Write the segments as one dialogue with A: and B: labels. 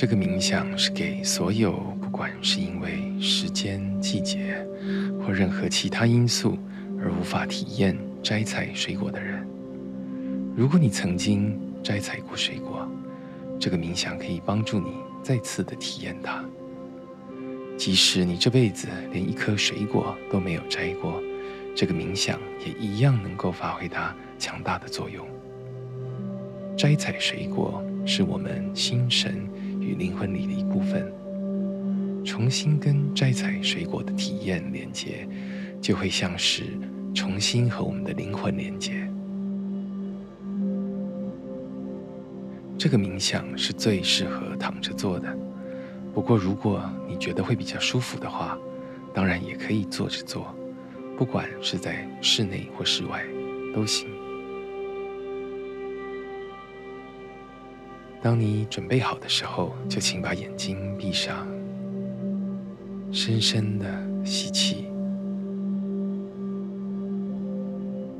A: 这个冥想是给所有不管是因为时间、季节或任何其他因素而无法体验摘采水果的人。如果你曾经摘采过水果，这个冥想可以帮助你再次的体验它。即使你这辈子连一颗水果都没有摘过，这个冥想也一样能够发挥它强大的作用。摘采水果是我们心神与灵魂里的一部分，重新跟摘采水果的体验连接，就会像是重新和我们的灵魂连接。这个冥想是最适合躺着做的，不过如果你觉得会比较舒服的话，当然也可以坐着做，不管是在室内或室外都行。当你准备好的时候，就请把眼睛闭上，深深的吸气，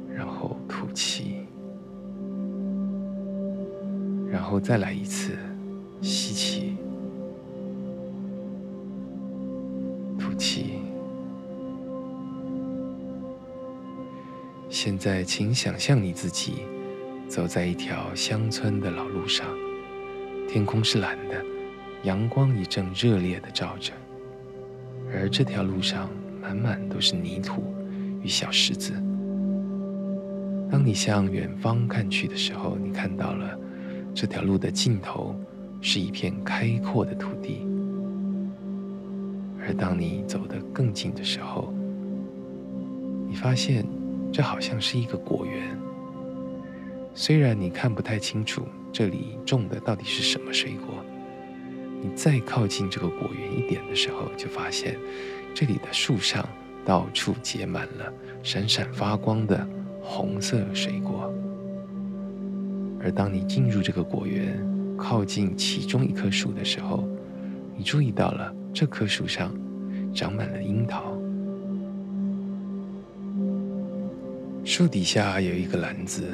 A: 然后吐气，然后再来一次吸气，吐气。现在，请想象你自己走在一条乡村的老路上。天空是蓝的，阳光也正热烈地照着，而这条路上满满都是泥土与小石子。当你向远方看去的时候，你看到了这条路的尽头是一片开阔的土地，而当你走得更近的时候，你发现这好像是一个果园。虽然你看不太清楚这里种的到底是什么水果，你再靠近这个果园一点的时候，就发现这里的树上到处结满了闪闪发光的红色水果。而当你进入这个果园，靠近其中一棵树的时候，你注意到了这棵树上长满了樱桃。树底下有一个篮子。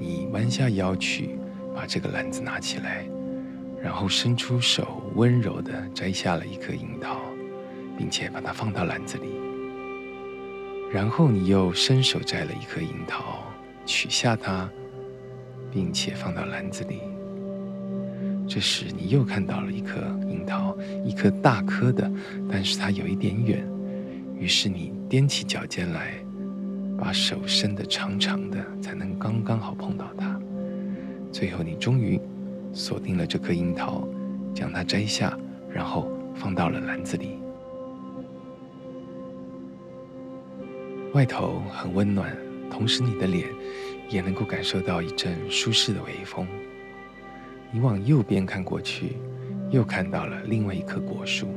A: 你弯下腰去，把这个篮子拿起来，然后伸出手，温柔地摘下了一颗樱桃，并且把它放到篮子里。然后你又伸手摘了一颗樱桃，取下它，并且放到篮子里。这时你又看到了一颗樱桃，一颗大颗的，但是它有一点远。于是你踮起脚尖来。把手伸得长长的，才能刚刚好碰到它。最后，你终于锁定了这颗樱桃，将它摘下，然后放到了篮子里。外头很温暖，同时你的脸也能够感受到一阵舒适的微风。你往右边看过去，又看到了另外一棵果树。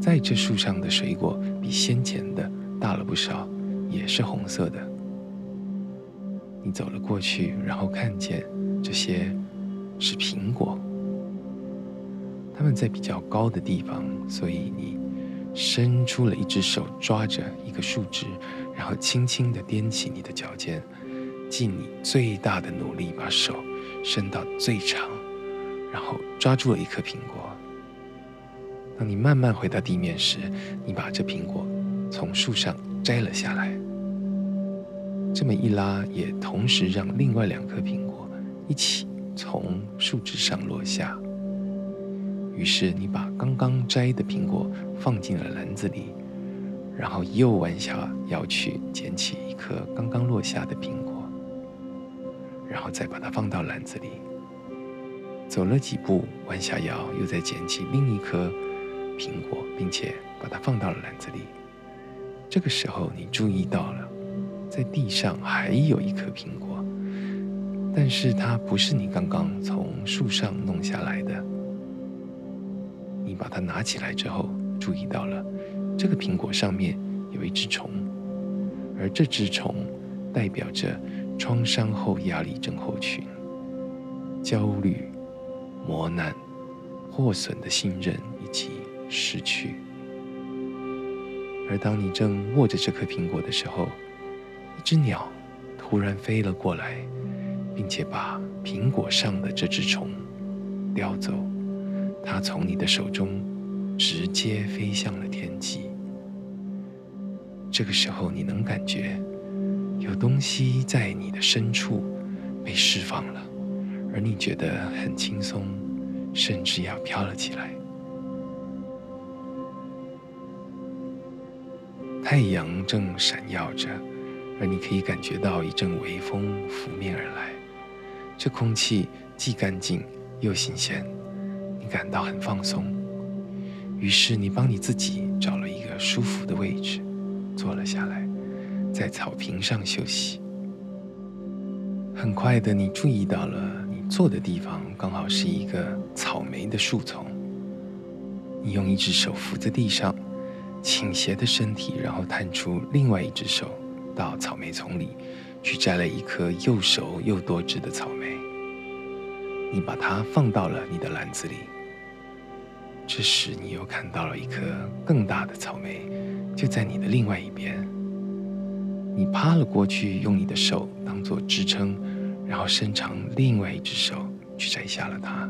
A: 在这树上的水果比先前的大了不少。也是红色的。你走了过去，然后看见这些是苹果，它们在比较高的地方，所以你伸出了一只手抓着一个树枝，然后轻轻地踮起你的脚尖，尽你最大的努力把手伸到最长，然后抓住了一颗苹果。当你慢慢回到地面时，你把这苹果从树上摘了下来，这么一拉，也同时让另外两颗苹果一起从树枝上落下。于是你把刚刚摘的苹果放进了篮子里，然后又弯下腰去捡起一颗刚刚落下的苹果，然后再把它放到篮子里。走了几步，弯下腰又再捡起另一颗苹果，并且把它放到了篮子里。这个时候，你注意到了，在地上还有一颗苹果，但是它不是你刚刚从树上弄下来的。你把它拿起来之后，注意到了，这个苹果上面有一只虫，而这只虫代表着创伤后压力症候群、焦虑、磨难、破损的信任以及失去。而当你正握着这颗苹果的时候，只鸟突然飞了过来，并且把苹果上的这只虫叼走，它从你的手中直接飞向了天际。这个时候，你能感觉有东西在你的深处被释放了，而你觉得很轻松，甚至要飘了起来。太阳正闪耀着，而你可以感觉到一阵微风拂面而来，这空气既干净又新鲜，你感到很放松。于是你帮你自己找了一个舒服的位置，坐了下来，在草坪上休息。很快的，你注意到了，你坐的地方刚好是一个草莓的树丛。你用一只手扶在地上。倾斜的身体，然后探出另外一只手，到草莓丛里去摘了一颗又熟又多汁的草莓。你把它放到了你的篮子里。这时，你又看到了一颗更大的草莓，就在你的另外一边。你趴了过去，用你的手当做支撑，然后伸长另外一只手去摘下了它。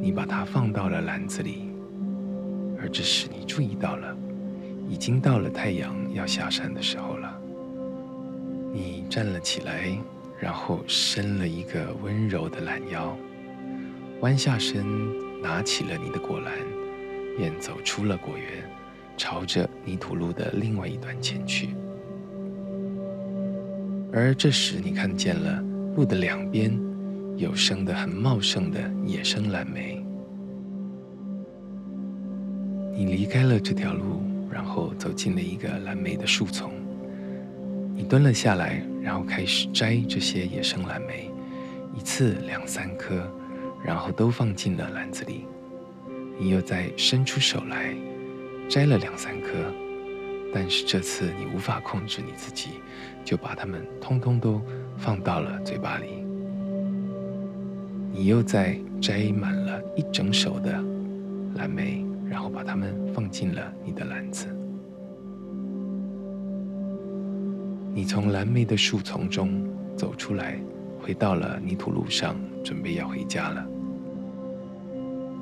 A: 你把它放到了篮子里。而这时，你注意到了，已经到了太阳要下山的时候。你站了起来，然后伸了一个温柔的懒腰，弯下身，拿起了你的果篮，便走出了果园，朝着泥土路的另外一端前去。而这时，你看见了路的两边有生的很茂盛的野生蓝莓。你离开了这条路，然后走进了一个蓝莓的树丛。你蹲了下来，然后开始摘这些野生蓝莓，一次两三颗，然后都放进了篮子里。你又再伸出手来，摘了两三颗，但是这次你无法控制你自己，就把它们通通都放到了嘴巴里。你又再摘满了一整手的蓝莓。然后把它们放进了你的篮子。你从蓝莓的树丛中走出来，回到了泥土路上，准备要回家了。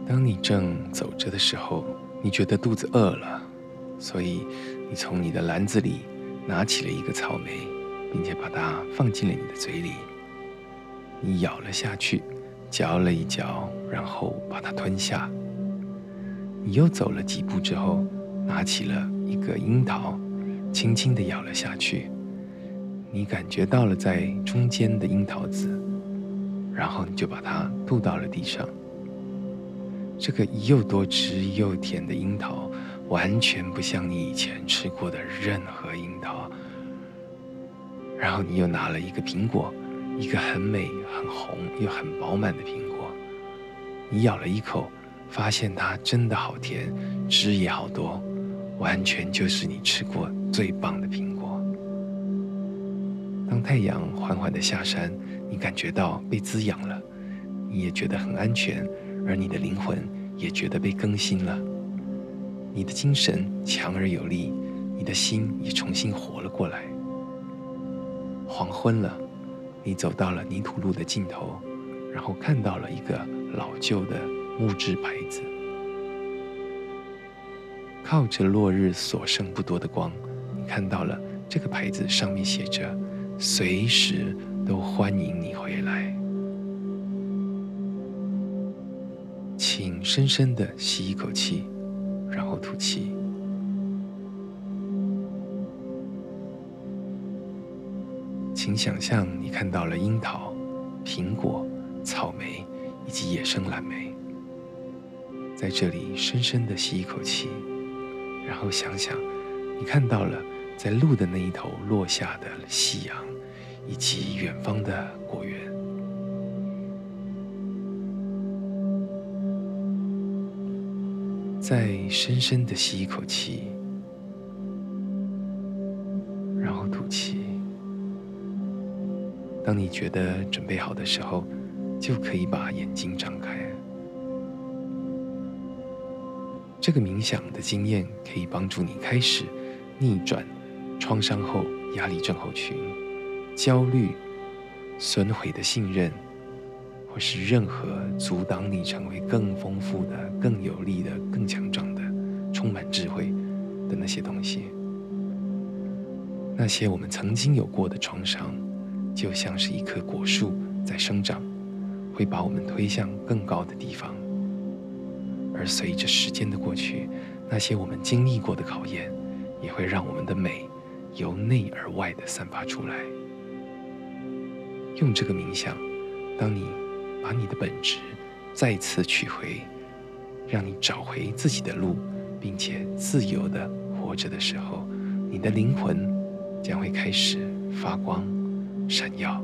A: 当你正走着的时候，你觉得肚子饿了，所以你从你的篮子里拿起了一个草莓，并且把它放进了你的嘴里。你咬了下去，嚼了一嚼，然后把它吞下。你又走了几步之后，拿起了一个樱桃，轻轻地咬了下去。你感觉到了在中间的樱桃籽，然后你就把它吐到了地上。这个又多汁又甜的樱桃，完全不像你以前吃过的任何樱桃。然后你又拿了一个苹果，一个很美、很红又很饱满的苹果，你咬了一口。发现它真的好甜，汁也好多，完全就是你吃过最棒的苹果。太阳缓缓地下山，你感觉到被滋养了，你也觉得很安全，而你的灵魂也觉得被更新了。你的精神强而有力，你的心也重新活了过来。黄昏了，你走到了泥土路的尽头，然后看到了一个老旧的。木质牌子，靠着落日所剩不多的光，你看到了这个牌子上面写着：“随时都欢迎你回来。”请深深的吸一口气，然后吐气。请想象你看到了樱桃、苹果、草莓以及野生蓝莓。在这里深深的吸一口气，然后想想，你看到了在路的那一头落下的夕阳，以及远方的果园。再深深的吸一口气，然后吐气。当你觉得准备好的时候，就可以把眼睛张开。这个冥想的经验可以帮助你开始逆转创伤后压力症候群、焦虑、损毁的信任，或是任何阻挡你成为更丰富的、更有力的、更强壮的、充满智慧的那些东西。那些我们曾经有过的创伤，就像是一棵果树在生长，会把我们推向更高的地方。而随着时间的过去，那些我们经历过的考验，也会让我们的美由内而外的散发出来。用这个冥想，当你把你的本质再次取回，让你找回自己的路，并且自由的活着的时候，你的灵魂将会开始发光、闪耀。